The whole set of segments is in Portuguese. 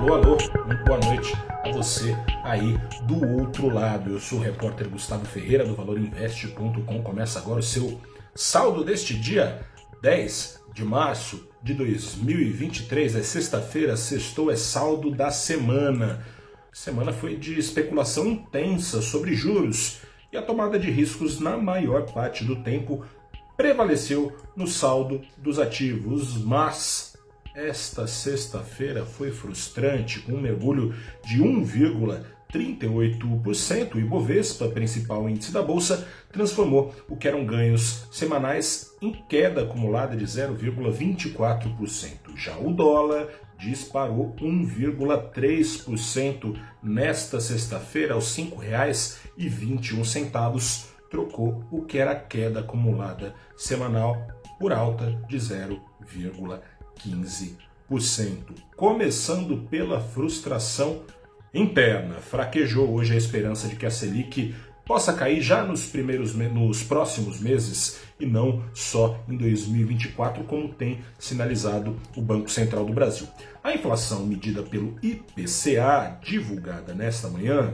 Alô, alô, muito boa noite a você aí do outro lado. Eu sou o repórter Gustavo Ferreira do ValorInvest.com. Começa agora o seu saldo deste dia 10 de março de 2023. É sexta-feira, sextou, é saldo da semana. Semana foi de especulação intensa sobre juros e a tomada de riscos na maior parte do tempo prevaleceu no saldo dos ativos, mas esta sexta-feira foi frustrante, com um mergulho de 1,38%. O Ibovespa, principal índice da Bolsa, transformou o que eram ganhos semanais em queda acumulada de 0,24%. Já o dólar disparou 1,3% nesta sexta-feira aos R$ 5,21, trocou o que era queda acumulada semanal por alta de 0,3%. 15%. Começando pela frustração interna. Fraquejou hoje a esperança de que a Selic possa cair já nos primeiros nos próximos meses e não só em 2024, como tem sinalizado o Banco Central do Brasil. A inflação medida pelo IPCA, divulgada nesta manhã,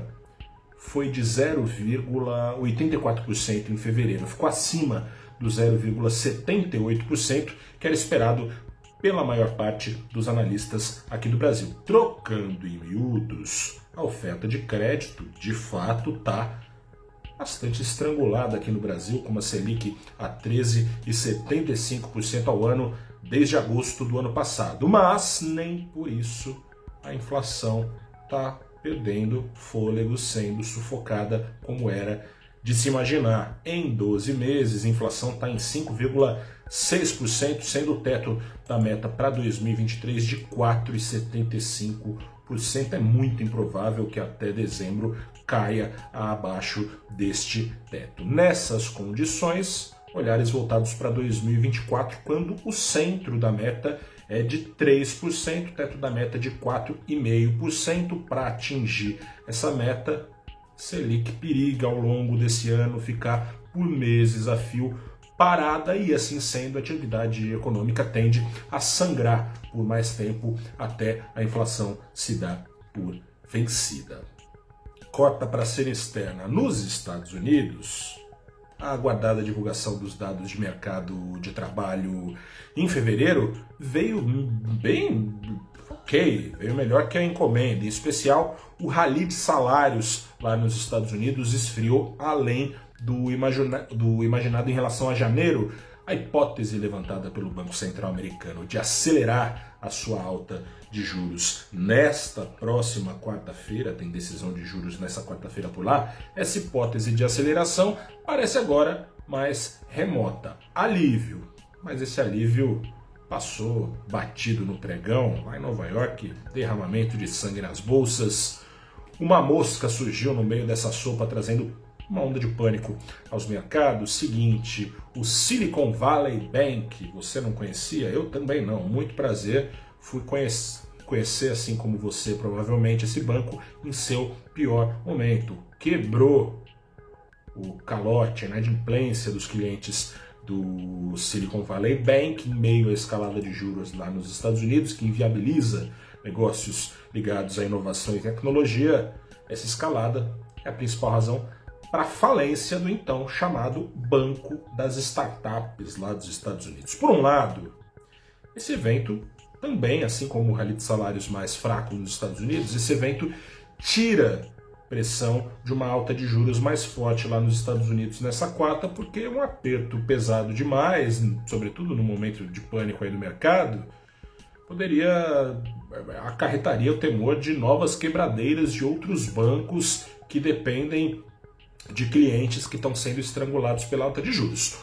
foi de 0,84% em fevereiro, ficou acima do 0,78% que era esperado pela maior parte dos analistas aqui do Brasil. Trocando em miúdos, a oferta de crédito de fato está bastante estrangulada aqui no Brasil, com uma Selic a 13,75% ao ano desde agosto do ano passado. Mas nem por isso a inflação está perdendo fôlego, sendo sufocada como era de se imaginar. Em 12 meses, a inflação está em 5,6%, sendo o teto da meta para 2023 de 4,75%. É muito improvável que até dezembro caia abaixo deste teto. Nessas condições, olhares voltados para 2024, quando o centro da meta é de 3%, teto da meta de 4,5%. Para atingir essa meta, Selic periga ao longo desse ano ficar por meses a fio parada e assim sendo a atividade econômica tende a sangrar por mais tempo até a inflação se dar por vencida. Cota para ser externa nos Estados Unidos. A aguardada divulgação dos dados de mercado de trabalho em fevereiro veio bem ok, veio melhor que a encomenda. Em especial, o rally de salários lá nos Estados Unidos esfriou além do, imagina do imaginado em relação a janeiro. A hipótese levantada pelo Banco Central americano de acelerar a sua alta de juros nesta próxima quarta-feira, tem decisão de juros nessa quarta-feira por lá, essa hipótese de aceleração parece agora mais remota. Alívio, mas esse alívio passou batido no pregão lá em Nova York, derramamento de sangue nas bolsas. Uma mosca surgiu no meio dessa sopa trazendo uma onda de pânico aos mercados. Seguinte, o Silicon Valley Bank, você não conhecia? Eu também não. Muito prazer. Fui conhecer, conhecer assim como você, provavelmente, esse banco em seu pior momento. Quebrou o calote, a inadimplência dos clientes do Silicon Valley Bank, em meio à escalada de juros lá nos Estados Unidos, que inviabiliza negócios ligados à inovação e tecnologia. Essa escalada é a principal razão para a falência do então chamado Banco das Startups lá dos Estados Unidos. Por um lado, esse evento também, assim como o rally de salários mais fraco nos Estados Unidos, esse evento tira pressão de uma alta de juros mais forte lá nos Estados Unidos nessa quarta, porque um aperto pesado demais, sobretudo no momento de pânico aí do mercado, poderia acarretaria o temor de novas quebradeiras de outros bancos que dependem de clientes que estão sendo estrangulados pela alta de juros.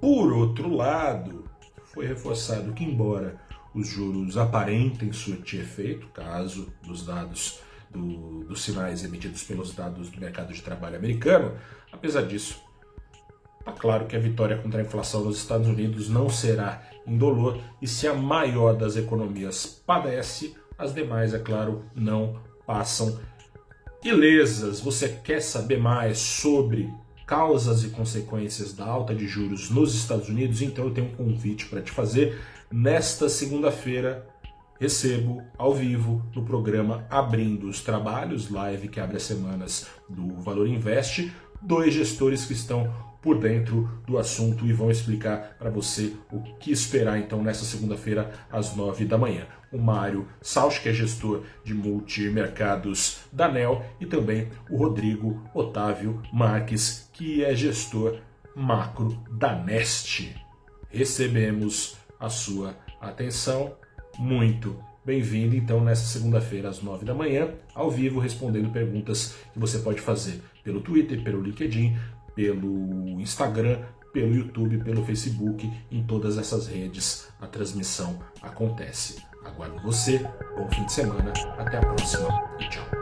Por outro lado, foi reforçado que embora os juros aparentem surtir efeito, caso dos dados do, dos sinais emitidos pelos dados do mercado de trabalho americano. Apesar disso, está claro que a vitória contra a inflação nos Estados Unidos não será indolor e se a maior das economias padece, as demais, é claro, não passam ilesas. Você quer saber mais sobre causas e consequências da alta de juros nos Estados Unidos? Então eu tenho um convite para te fazer. Nesta segunda-feira, recebo ao vivo no programa Abrindo os Trabalhos, live que abre as semanas do Valor Invest, dois gestores que estão por dentro do assunto e vão explicar para você o que esperar então nessa segunda-feira às nove da manhã. O Mário Sausch, que é gestor de multimercados da NEL, e também o Rodrigo Otávio Marques, que é gestor macro da Nest. Recebemos a sua atenção muito. Bem-vindo então nessa segunda-feira às nove da manhã, ao vivo, respondendo perguntas que você pode fazer pelo Twitter, pelo LinkedIn, pelo Instagram, pelo YouTube, pelo Facebook, em todas essas redes a transmissão acontece. Aguardo você, bom fim de semana, até a próxima. E tchau.